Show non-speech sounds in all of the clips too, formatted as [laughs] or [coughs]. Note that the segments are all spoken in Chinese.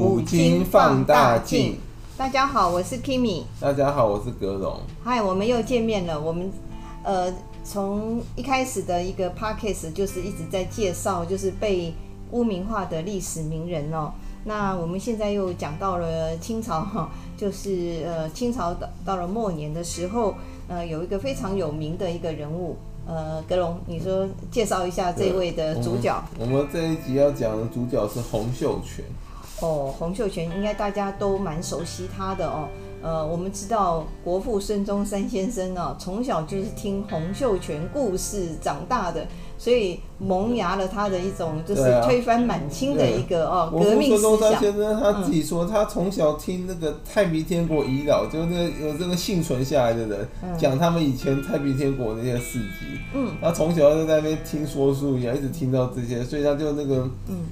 古今放大镜。大家好，我是 Kimi。大家好，我是格龙。嗨，我们又见面了。我们呃，从一开始的一个 podcast 就是一直在介绍，就是被污名化的历史名人哦。那我们现在又讲到了清朝哈，就是呃，清朝到到了末年的时候，呃，有一个非常有名的一个人物。呃，格龙，你说介绍一下这位的主角。我们，我们这一集要讲的主角是洪秀全。哦，洪秀全应该大家都蛮熟悉他的哦。呃，我们知道国父孙中山先生呢，从小就是听洪秀全故事长大的，所以萌芽了他的一种就是推翻满清的一个、啊、哦革命思想。孙中山先生他自己说，他从小听那个太平天国遗老，就那个有这个幸存下来的人讲他们以前太平天国那些事迹。嗯，他从小就在那边听说书一样，一直听到这些，所以他就那个嗯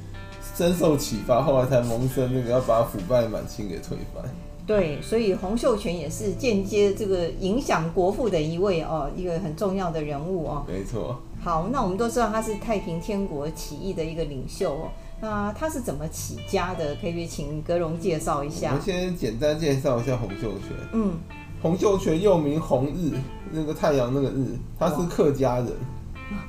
深受启发，后来才萌生那个要把腐败满清给推翻。对，所以洪秀全也是间接这个影响国父的一位哦，一个很重要的人物哦。没错。好，那我们都知道他是太平天国起义的一个领袖哦。那他是怎么起家的？可以请格荣介绍一下。我先简单介绍一下洪秀全。嗯，洪秀全又名洪日，那个太阳那个日，他是客家人。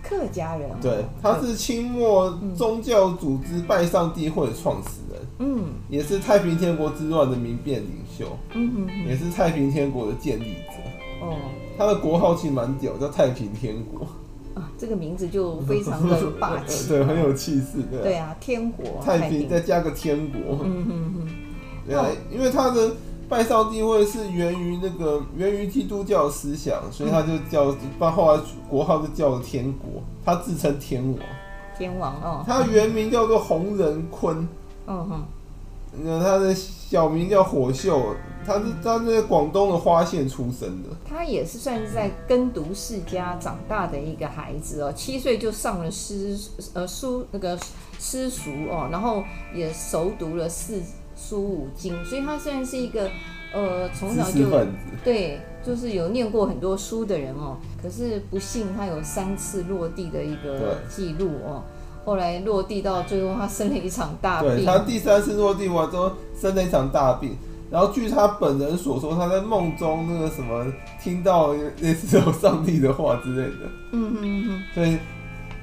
客家人。对，他是清末宗教组织拜上帝会的创始人。嗯，也是太平天国之乱的民变领袖，嗯哼，哼，也是太平天国的建立者。哦，他的国号其实蛮屌，叫太平天国。啊，这个名字就非常的霸气，[laughs] 对，很有气势。对，对啊，天国太平，太平再加个天国。嗯哼哼。对啊，因为他的拜上帝会是源于那个源于基督教思想，所以他就叫，到后来国号就叫天国，他自称天王。天王哦，他原名叫做洪仁坤。嗯哼，那他的小名叫火秀，他是他是在广东的花县出生的。他也是算是在耕读世家长大的一个孩子哦，七岁就上了诗呃书那个诗塾哦，然后也熟读了四书五经，所以他虽然是一个呃从小就对，就是有念过很多书的人哦，可是不幸他有三次落地的一个记录哦。后来落地到最后，他生了一场大病。对，他第三次落地完之后，生了一场大病。然后据他本人所说，他在梦中那个什么听到类似有上帝的话之类的。嗯嗯嗯。所以，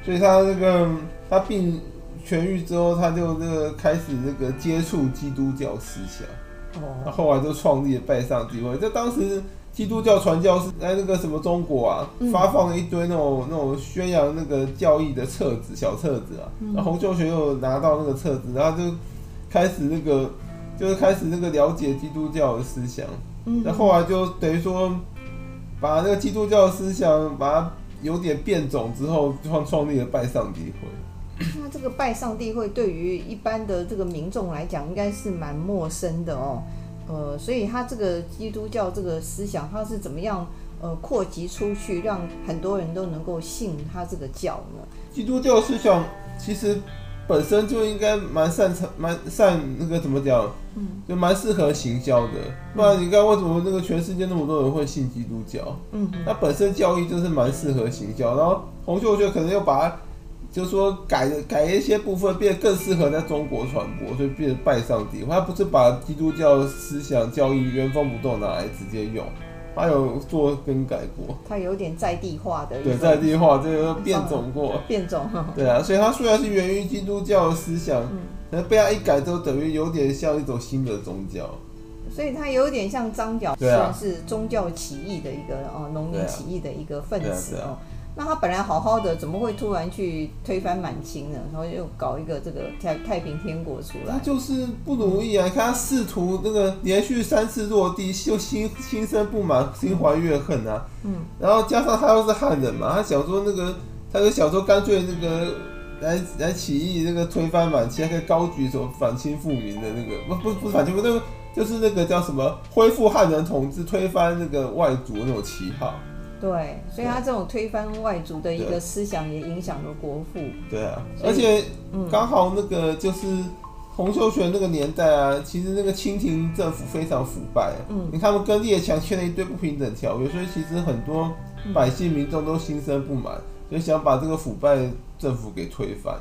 所以他那个他病痊愈之后，他就那个开始那个接触基督教思想。哦。他后来就创立了拜上帝会，在当时。基督教传教士在那个什么中国啊，发放了一堆那种那种宣扬那个教义的册子、小册子啊。然后洪秀全又拿到那个册子，然后就开始那个就是开始那个了解基督教的思想。然后后来就等于说把那个基督教思想把它有点变种之后，创创立了拜上帝会。那这个拜上帝会对于一般的这个民众来讲，应该是蛮陌生的哦。呃，所以他这个基督教这个思想，他是怎么样呃扩及出去，让很多人都能够信他这个教呢？基督教思想其实本身就应该蛮擅长、蛮善那个怎么讲，嗯，就蛮适合行销的。不然你看为什么那个全世界那么多人会信基督教？嗯，那本身教义就是蛮适合行销，然后洪秀全可能又把它。就是说改改一些部分，变得更适合在中国传播，所以变成拜上帝。他不是把基督教思想教义原封不动拿来直接用，他有做更改过。他有点在地化的。对，在地化这个变种过。变种。对啊，所以他虽然是源于基督教的思想，但被他一改之后，等于有点像一种新的宗教。所以他有点像张角，虽然是宗教起义的一个哦，农民起义的一个分子哦。那他本来好好的，怎么会突然去推翻满清呢？然后又搞一个这个太太平天国出来？他就是不如意啊！你看他试图那个连续三次落地，就心心生不满，心怀怨恨啊。嗯。然后加上他又是汉人嘛，他想说那个，他就想说干脆那个来来起义，那个推翻满清，还可以高举什么反清复明的那个，不不不是反清复，那个就是那个叫什么恢复汉人统治，推翻那个外族那种旗号。对，所以他这种推翻外族的一个思想也影响了国父。对啊，而且刚好那个就是洪秀全那个年代啊，其实那个清廷政府非常腐败。嗯，你看他们跟列强签了一堆不平等条约，所以其实很多百姓民众都心生不满。就想把这个腐败政府给推翻。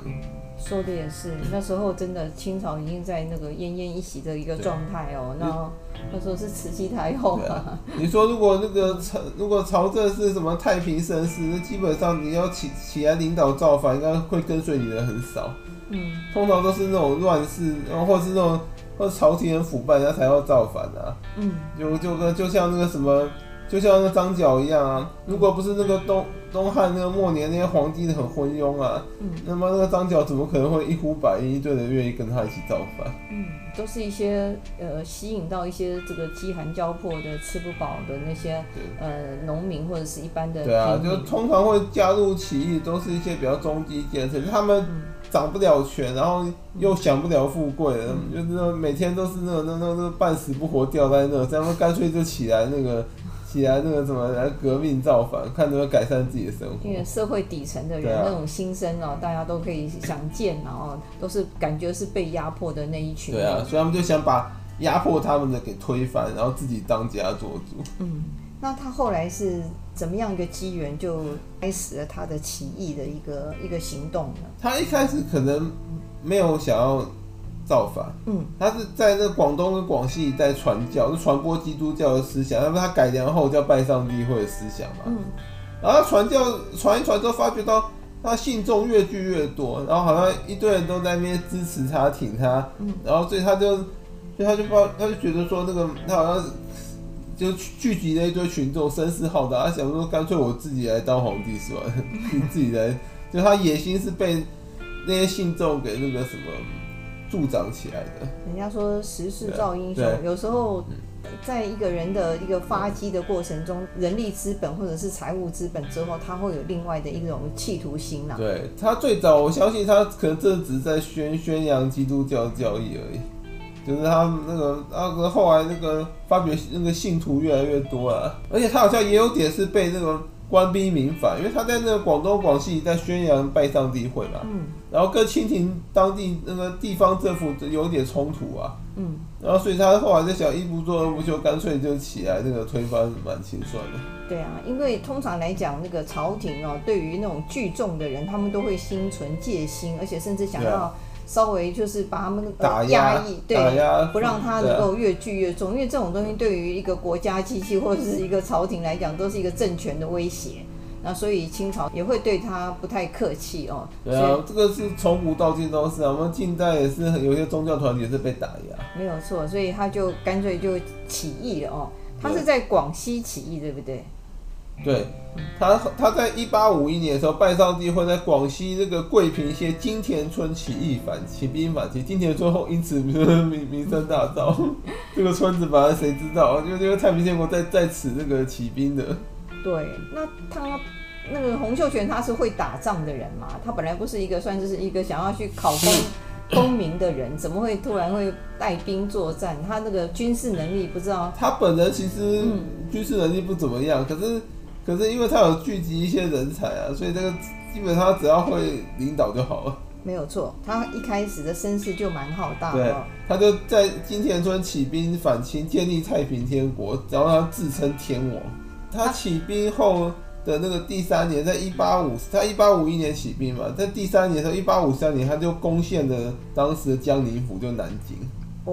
说的也是，那时候真的清朝已经在那个奄奄一息的一个状态哦。那那时候是慈禧太后嘛、啊。你说如果那个朝如果朝政是什么太平盛世，那基本上你要起起来领导造反，应该会跟随你的人很少。嗯，通常都是那种乱世，然后或者是那种或者朝廷很腐败，人家才要造反啊。嗯，就就跟就像那个什么。就像那个张角一样啊，如果不是那个东东汉那个末年那些皇帝很昏庸啊，嗯，那么那个张角怎么可能会一呼百应，一堆人愿意跟他一起造反？嗯，都是一些呃吸引到一些这个饥寒交迫的、吃不饱的那些呃农民或者是一般的。对啊，就通常会加入起义，都是一些比较中低阶层，他们掌不了权，然后又享不了富贵，嗯，就是每天都是那个那那那半死不活吊在那，这样干脆就起来那个。起来那个什么来革命造反，看能不能改善自己的生活。因为社会底层的人、啊、那种心声哦，大家都可以想见，然后都是感觉是被压迫的那一群。对啊，所以他们就想把压迫他们的给推翻，然后自己当家做主。嗯，那他后来是怎么样一个机缘，就开始了他的起义的一个一个行动呢？他一开始可能没有想要。造反，嗯，他是在那广东跟广西一带传教，就传播基督教的思想，那么他改良后叫拜上帝会的思想嘛，嗯，然后他传教传一传之后，发觉到他信众越聚越多，然后好像一堆人都在那边支持他、挺他，嗯，然后所以他就，所以他就不，他就觉得说那个他好像就聚集了一堆群众，声势浩大，他想说干脆我自己来当皇帝是吧？[laughs] 自己来，就他野心是被那些信众给那个什么。助长起来的。人家说时势造英雄，有时候在一个人的一个发迹的过程中，人力资本或者是财务资本之后，他会有另外的一种企图心呐。对，他最早，我相信他可能这只是在宣宣扬基督教教义而已，就是他那个啊，后来那个发觉那个信徒越来越多了，而且他好像也有点是被那个。官逼民反，因为他在那个广东、广西在宣扬拜上帝会嘛，嗯，然后跟清廷当地那个地方政府有点冲突啊，嗯，然后所以他后来就想一不做二不休，干脆就起来那个推翻满清算了。对啊，因为通常来讲，那个朝廷哦，对于那种聚众的人，他们都会心存戒心，而且甚至想要。稍微就是把他们打压抑，对，不让他能够越聚越众，因为这种东西对于一个国家机器或者是一个朝廷来讲，都是一个政权的威胁。那所以清朝也会对他不太客气哦。对啊，这个是从古到今都是啊，我们近代也是有些宗教团体也是被打压。没有错，所以他就干脆就起义了哦。他是在广西起义，对不对？对，他他在一八五一年的时候，拜上帝会在广西这个桂平县金田村起义反起兵反击，金田村后因此名名声大噪。[laughs] 这个村子本来谁知道，就因为太平天国在在此这个起兵的。对，那他那个洪秀全他是会打仗的人嘛？他本来不是一个算是一个想要去考功功名的人，怎么会突然会带兵作战？他那个军事能力不知道。他本人其实军事能力不怎么样，可是。可是因为他有聚集一些人才啊，所以这个基本上只要会领导就好了。没有错，他一开始的声势就蛮浩大的。对，他就在金田村起兵反清，建立太平天国，然后他自称天王。他起兵后的那个第三年，在一八五，他一八五一年起兵嘛，在第三年的时候，一八五三年他就攻陷了当时的江宁府，就南京。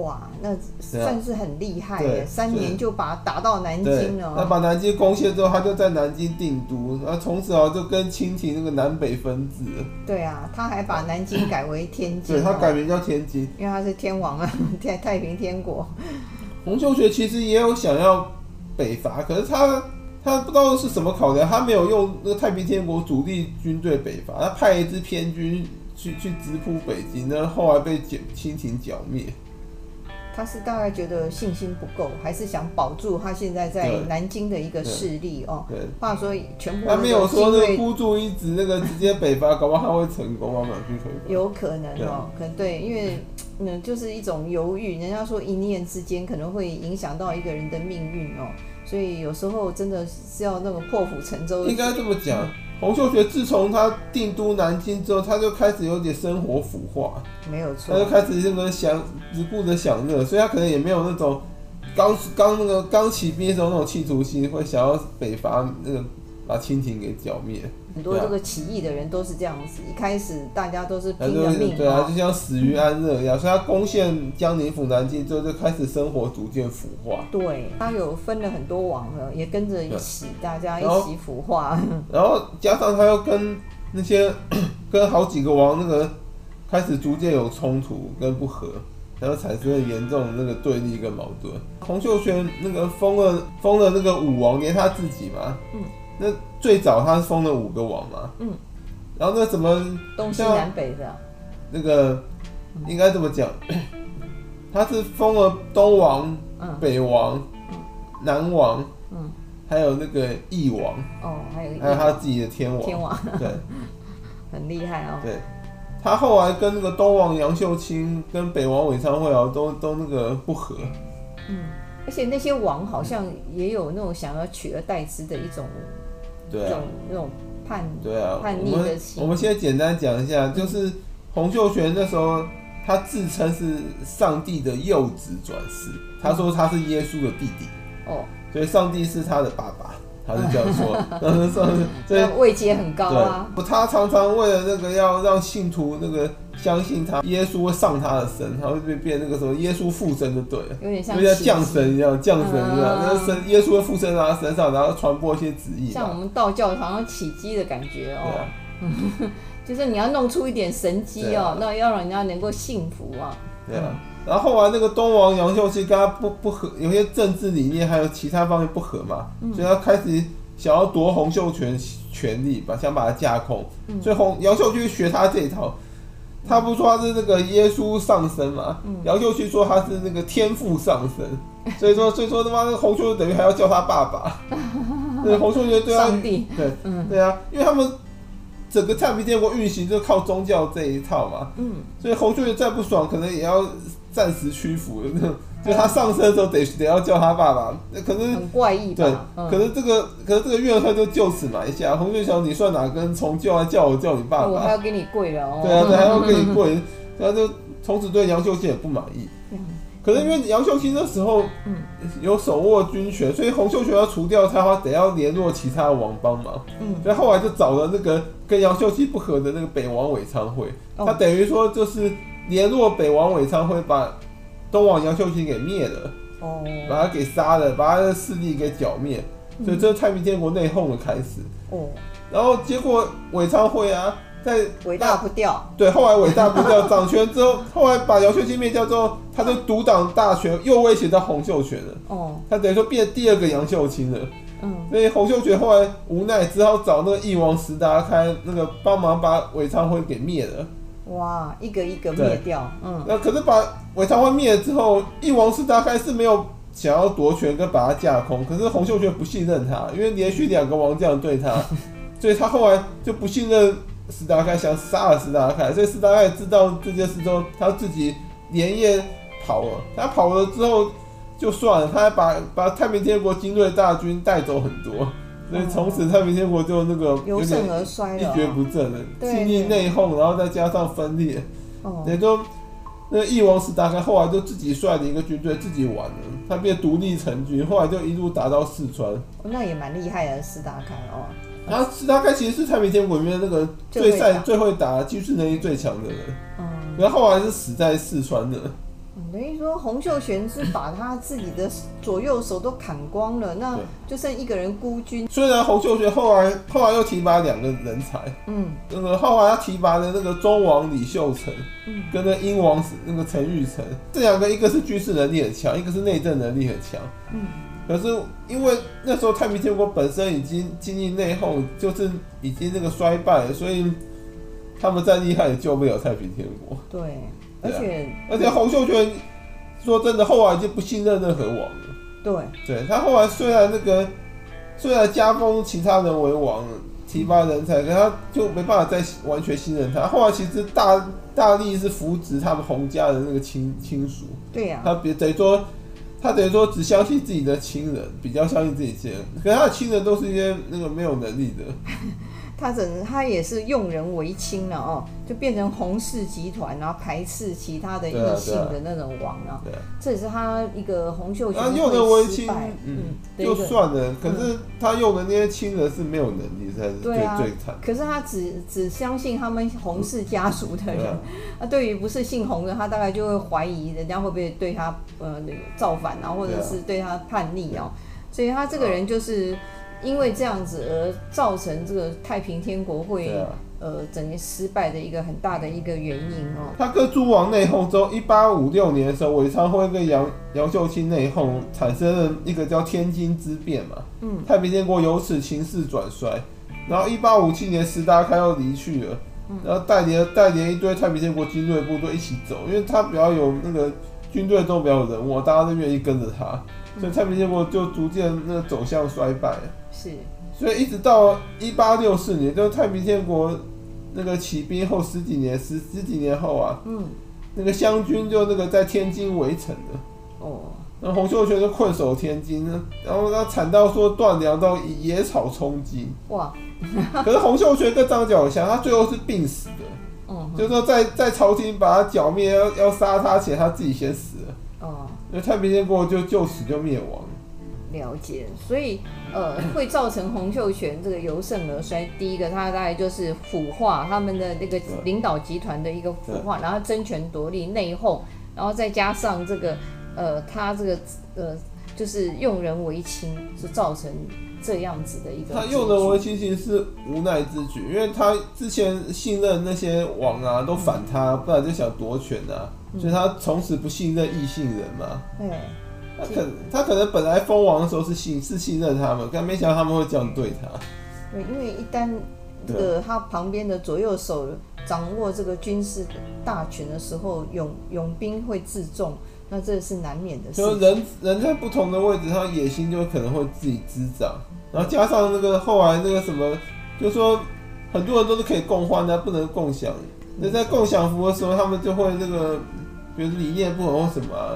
哇，那算是很厉害耶！三年就把打到南京了。那把南京攻陷之后，他就在南京定都，然后从此啊就跟清廷那个南北分治。对啊，他还把南京改为天津。对，他改名叫天津，因为他是天王啊，[laughs] 太太平天国。洪秀全其实也有想要北伐，可是他他不知道是什么考量，他没有用那个太平天国主力军队北伐，他派一支偏军去去直扑北京，那后来被清廷剿灭。他是大概觉得信心不够，还是想保住他现在在南京的一个势力哦。对，话说全部。他没有说那个孤注一掷，那个直接北伐，搞不好他会成功，慢慢去推。有可能哦，可能对，因为嗯，就是一种犹豫。人家说一念之间可能会影响到一个人的命运哦，所以有时候真的是要那个破釜沉舟。应该这么讲。嗯洪秀全自从他定都南京之后，他就开始有点生活腐化，没有错，他就开始那个享只顾着享乐，所以他可能也没有那种刚刚那个刚起兵的时候那种企图心，会想要北伐那个把清廷给剿灭。很多这个起义的人都是这样子，一开始大家都是拼了命，对啊，就像死于安乐一样。所以他攻陷江宁府南京之后，就开始生活逐渐腐化。对，他有分了很多王了，也跟着一起，大家一起腐化。然后加上他又跟那些 [coughs] 跟好几个王那个开始逐渐有冲突跟不和。然后产生了严重的那个对立跟矛盾。洪秀全那个封了封了那个武王，连他自己嘛。嗯。那最早他是封了五个王嘛。嗯。然后那什么东西南北的。那个应该这么讲，[clears throat] 他是封了东王、北王、南王，嗯，还有那个翼王。哦，还有还有他自己的天王。天王。对。[laughs] 很厉害哦。对。他后来跟那个东王杨秀清跟北王韦昌会啊，都都那个不和。嗯，而且那些王好像也有那种想要取而代之的一种，对啊，那种叛对啊叛逆的心。我们现在简单讲一下，就是洪秀全那时候他自称是上帝的幼子转世，他说他是耶稣的弟弟哦，所以上帝是他的爸爸。他是这样说，[laughs] 然后说，所以位阶很高啊。他常常为了那个要让信徒那个相信他，耶稣会上他的身，他会变变那个什么耶稣附身就对了，有点像降神一样，降神一样，那个神耶稣会附身在他身上，然后传播一些旨意。像我们道教好像起乩的感觉哦，[laughs] 就是你要弄出一点神机哦，那要让人家能够信服啊。对啊。然后后来那个东王杨秀清跟他不不合，有些政治理念还有其他方面不合嘛，嗯、所以他开始想要夺洪秀全权力，把想把他架空。嗯、所以洪杨秀清学他这一套，他不说他是那个耶稣上身嘛，然后又去说他是那个天父上身，所以说 [laughs] 所以说他妈那个洪秀全等于还要叫他爸爸，[laughs] 对洪秀全对啊，对，嗯、对啊，因为他们整个太平天国运行就靠宗教这一套嘛，嗯，所以洪秀全再不爽，可能也要。暂时屈服的那种，就他上车的时候得得要叫他爸爸，那可能很怪异。对，可能这个可能这个怨恨就就此埋下。洪秀全，你算哪根葱？就要叫我叫你爸爸，我还要给你跪了哦。对啊，对，还要给你跪，[laughs] 然后就从此对杨秀清也不满意。可是因为杨秀清那时候有手握军权，所以洪秀全要除掉他的话，得要联络其他的王帮忙。嗯，所以后来就找了那个跟杨秀清不合的那个北王韦昌辉，他等于说就是。联络北王韦昌辉把东王杨秀清给灭了，哦，把他给杀了，把他的势力给剿灭，所以这是太平天国内讧的开始。哦，然后结果韦昌辉啊，在尾大不掉，对，后来尾大不掉，掌权之后，[laughs] 后来把杨秀清灭掉之后，他就独掌大权，又威胁到洪秀全了。哦，他等于说变第二个杨秀清了。嗯，所以洪秀全后来无奈，只好找那个翼王石达开那个帮忙把韦昌辉给灭了。哇，一个一个灭掉，嗯，那可是把韦昌会灭了之后，翼王石达开是没有想要夺权跟把他架空，可是洪秀全不信任他，因为连续两个王这样对他，[laughs] 所以他后来就不信任石达开，想杀了石达开，所以石达开知道这件事之后，他自己连夜跑了，他跑了之后就算了，他还把把太平天国精锐大军带走很多。所以从此太平天国就那个由盛而衰了，一蹶不振了，经历内讧，然后再加上分裂，也就那个翼王石达开后来就自己率领一个军队自己玩了，他变独立成军，后来就一路打到四川。那也蛮厉害的石达开哦。然后石达开其实是太平天国里面那个最善、最会打、军事能力最强的人，嗯，然后后来是死在四川的。等于说洪秀全是把他自己的左右手都砍光了，那就剩一个人孤军。虽然洪秀全后来后来又提拔两个人才，嗯，那个后来他提拔的那个忠王李秀成，嗯，跟那英王那个陈玉成，这两个一个是军事能力很强，一个是内政能力很强，嗯，可是因为那时候太平天国本身已经经历内讧，就是已经那个衰败了，所以他们再厉害也救不了太平天国。对。而且而且洪秀全说真的，后来就不信任任何王了。对，对他后来虽然那个虽然加封其他人为王，提拔人才，可他就没办法再完全信任他。后来其实大大力是扶植他们洪家的那个亲亲属。对呀、啊，他别等于说他等于说只相信自己的亲人，比较相信自己亲人，可是他的亲人都是一些那个没有能力的。[laughs] 他整他也是用人唯亲了哦，就变成洪氏集团，然后排斥其他的异性的那种王啊。对，这也是他一个洪秀全他用人唯亲，嗯，就算了。可是他用的那些亲人是没有能力，才是最最惨。可是他只只相信他们洪氏家族的人，那，对于不是姓洪的，他大概就会怀疑人家会不会对他呃那个造反啊，或者是对他叛逆哦。所以他这个人就是。因为这样子而造成这个太平天国会、啊、呃整个失败的一个很大的一个原因哦。他跟诸王内讧之后，一八五六年的时候，韦昌辉跟杨杨秀清内讧，产生了一个叫天津之变嘛。嗯。太平天国由此形势转衰。然后一八五七年，石达开又离去了，然后带领带领一堆太平天国精锐部队一起走，因为他比较有那个军队中比较有人物，大家都愿意跟着他，所以太平天国就逐渐那个走向衰败。是，所以一直到一八六四年，就是太平天国那个起兵后十几年，十十几年后啊，嗯，那个湘军就那个在天津围城了，哦，那洪秀全就困守天津，然后他惨到说断粮到以野草充饥，哇，[laughs] 可是洪秀全跟张角祥，他最后是病死的，哦，就是说在在朝廷把他剿灭要要杀他前，他自己先死了，哦，那太平天国就就此就灭亡。了解，所以呃，[coughs] 会造成洪秀全这个由盛而衰。第一个，他大概就是腐化他们的那个领导集团的一个腐化，然后争权夺利、内讧，然后再加上这个呃，他这个呃，就是用人为亲，是造成这样子的一个。他用人为亲其实是无奈之举，因为他之前信任那些王啊都反他，不然就想夺权啊，所以他从此不信任异性人嘛。对。他可他可能本来封王的时候是信是信任他们，但没想到他们会这样对他。对，因为一旦这个他旁边的左右手掌握这个军事大权的时候，勇勇兵会自重，那这是难免的事。就人人在不同的位置上，野心就可能会自己滋长，然后加上那个后来那个什么，就说很多人都是可以共患难，不能共享。那在共享福的时候，他们就会那个，比如理念不同或什么啊。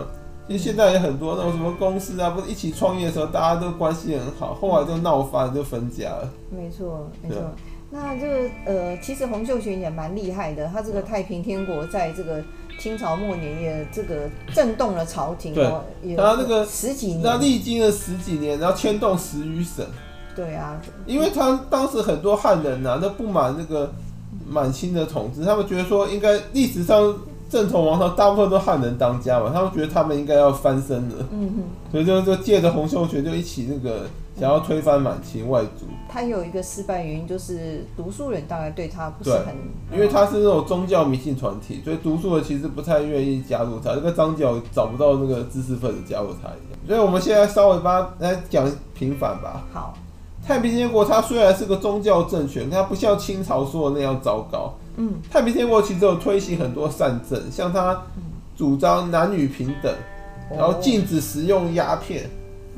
其实现在也很多那种什么公司啊，不是一起创业的时候，大家都关系很好，后来就闹翻，就分家了。没错，没错。那这个呃，其实洪秀全也蛮厉害的，他这个太平天国在这个清朝末年也这个震动了朝廷。对，他那个十几年，他历经了十几年，然后牵动十余省。对啊，因为他当时很多汉人呐、啊，都不满那个满清的统治，他们觉得说应该历史上。正统王朝大部分都汉人当家嘛，他们觉得他们应该要翻身了，嗯哼，所以就就借着洪秀全就一起那个想要推翻满清外族。他有一个失败原因就是读书人大概对他不是很，因为他是那种宗教迷信团体，所以读书人其实不太愿意加入他，这个张角找不到那个知识分子加入他一样。所以我们现在稍微把它来讲平反吧。好，太平天国它虽然是个宗教政权，它不像清朝说的那样糟糕。嗯，太平天国其实有推行很多善政，像他主张男女平等，然后禁止食用鸦片，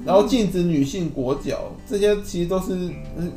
然后禁止女性裹脚，这些其实都是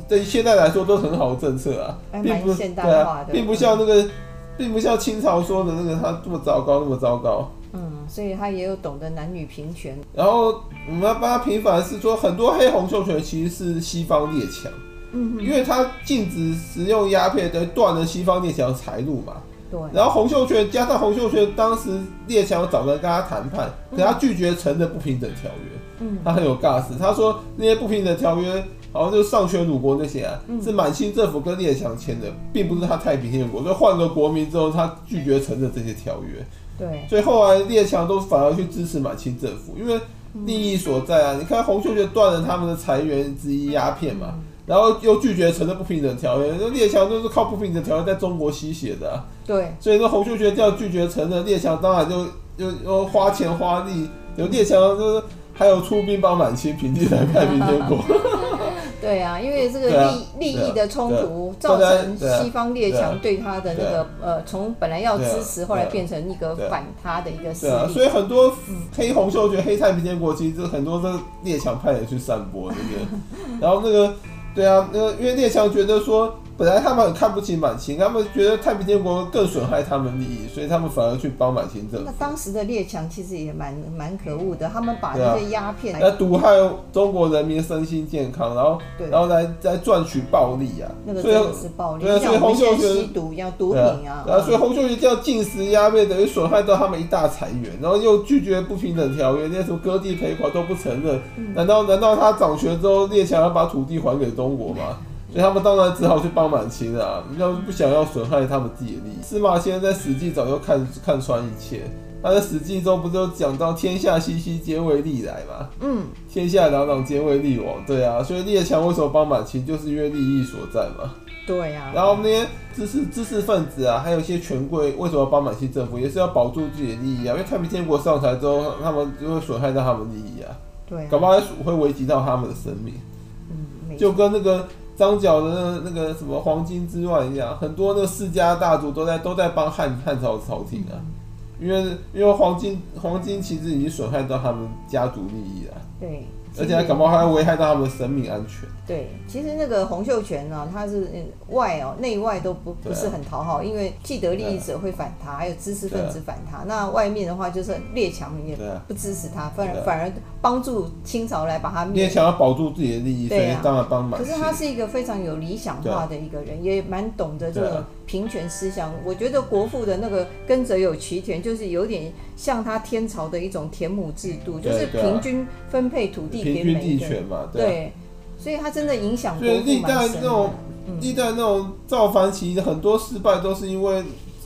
对于现在来说都很好的政策啊，并不对啊，并不像那个，并不像清朝说的那个他这么糟糕，那么糟糕。嗯，所以他也有懂得男女平权。然后我们要帮他平反的是说，很多黑红秀全其实是西方列强。嗯，因为他禁止食用鸦片，等于断了西方列强的财路嘛。对。然后洪秀全加上洪秀全当时列强找人跟他谈判，可他拒绝承认不平等条约。嗯。他很有 gas，他说那些不平等条约好像就是丧权辱国那些啊，嗯、是满清政府跟列强签的，并不是他太平天国。所以换个国民之后，他拒绝承认这些条约。对。所以后来列强都反而去支持满清政府，因为利益所在啊。你看洪秀全断了他们的财源之一鸦片嘛。然后又拒绝承认不平等条约，那列强都是靠不平等条约在中国吸血的、啊。对，所以说洪秀全这样拒绝承认，列强当然就又又花钱花力，有列强就是还有出兵帮满清平定南太平天国。[laughs] 对啊，因为这个利、啊、利益的冲突造成西方列强对他的那个呃，从本来要支持，后来变成一个反他的一个势力。啊、所以很多黑洪秀全、黑太平天国，其实很多是列强派人去散播，这个？[laughs] 然后那个。对啊，那个因为列强觉得说，本来他们很看不起满清，他们觉得太平天国更损害他们利益，所以他们反而去帮满清政府。那当时的列强其实也蛮蛮可恶的，他们把那些鸦片来毒害中国人民身心健康，然后对然后来来赚取暴利啊。那个真的是暴利，对啊，所以洪秀全吸毒要毒品啊，啊，所以洪秀全这样禁食鸦片，等于损害到他们一大财源，然后又拒绝不平等条约，那些什么割地赔款都不承认，嗯、难道难道他掌权之后列强要把土地还给中国吗？所以他们当然只好去帮满清啊，要不想要损害他们自己的利益。司马迁在《史记》早就看看穿一切，他在《史记》中不就讲到天下熙熙，皆为利来嘛？嗯，天下攘攘，皆为利往。对啊，所以列强为什么帮满清，就是因为利益所在嘛。对呀、啊。然后那些知识知识分子啊，还有一些权贵，为什么要帮满清政府，也是要保住自己的利益啊。因为太平天国上台之后，他们就会损害到他们利益啊。对、啊。搞不好会危及到他们的生命。嗯，就跟那个。张角的那那个什么黄巾之乱一样，很多那个世家大族都在都在帮汉汉朝朝廷啊，因为因为黄巾黄巾其实已经损害到他们家族利益了。对。而且还感冒，还会危害到他们的生命安全。对，其实那个洪秀全呢，他是外哦，内外都不不是很讨好，因为既得利益者会反他，还有知识分子反他。那外面的话就是列强也不支持他，反而反而帮助清朝来把他灭。列强要保住自己的利益，所以当然帮忙。可是他是一个非常有理想化的一个人，也蛮懂得这个平权思想。我觉得国父的那个耕者有其田，就是有点像他天朝的一种田亩制度，就是平均分配土地。平均地权嘛，对，对，所以他真的影响。所以历代那种历、嗯、代那种造反起义很多失败都是因为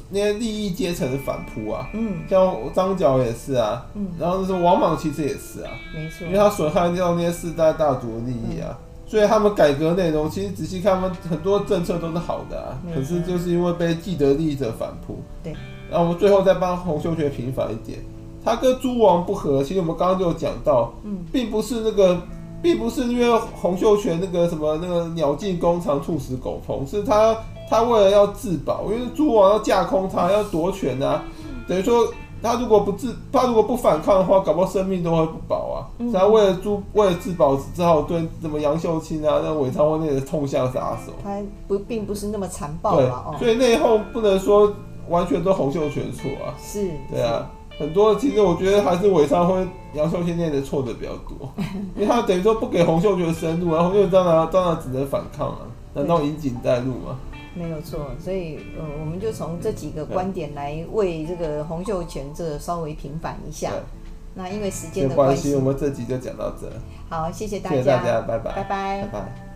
那些利益阶层的反扑啊。嗯，像张角也是啊。嗯，然后就是王莽其实也是啊。没错，因为他损害掉那些世代大族的利益啊。嗯、所以他们改革内容其实仔细看，他们很多政策都是好的啊。可是就是因为被既得利益者反扑。对。然后我们最后再帮洪秀全平反一点。他跟诸王不和，其实我们刚刚就有讲到，并不是那个，并不是因为洪秀全那个什么那个鸟尽弓藏，兔死狗烹，是他他为了要自保，因为诸王要架空他，要夺权啊，等于说他如果不自，他如果不反抗的话，搞不好生命都会不保啊。所以他为了诸为了自保，只好对什么杨秀清啊、那韦昌辉那些痛下杀手。他不并不是那么残暴了哦。所以内讧不能说完全都洪秀全错啊。是，对啊。很多其实我觉得还是韦昌辉、杨秀清那的错的比较多，[laughs] 因为他等于说不给洪秀全深入，然后洪秀全当然当然只能反抗了，难道引颈带路吗？没有错，所以呃，我们就从这几个观点来为这个洪秀全这稍微平反一下。那因为时间的关系，我们这集就讲到这。好，谢谢大家，谢谢大家，拜拜，拜拜，拜拜。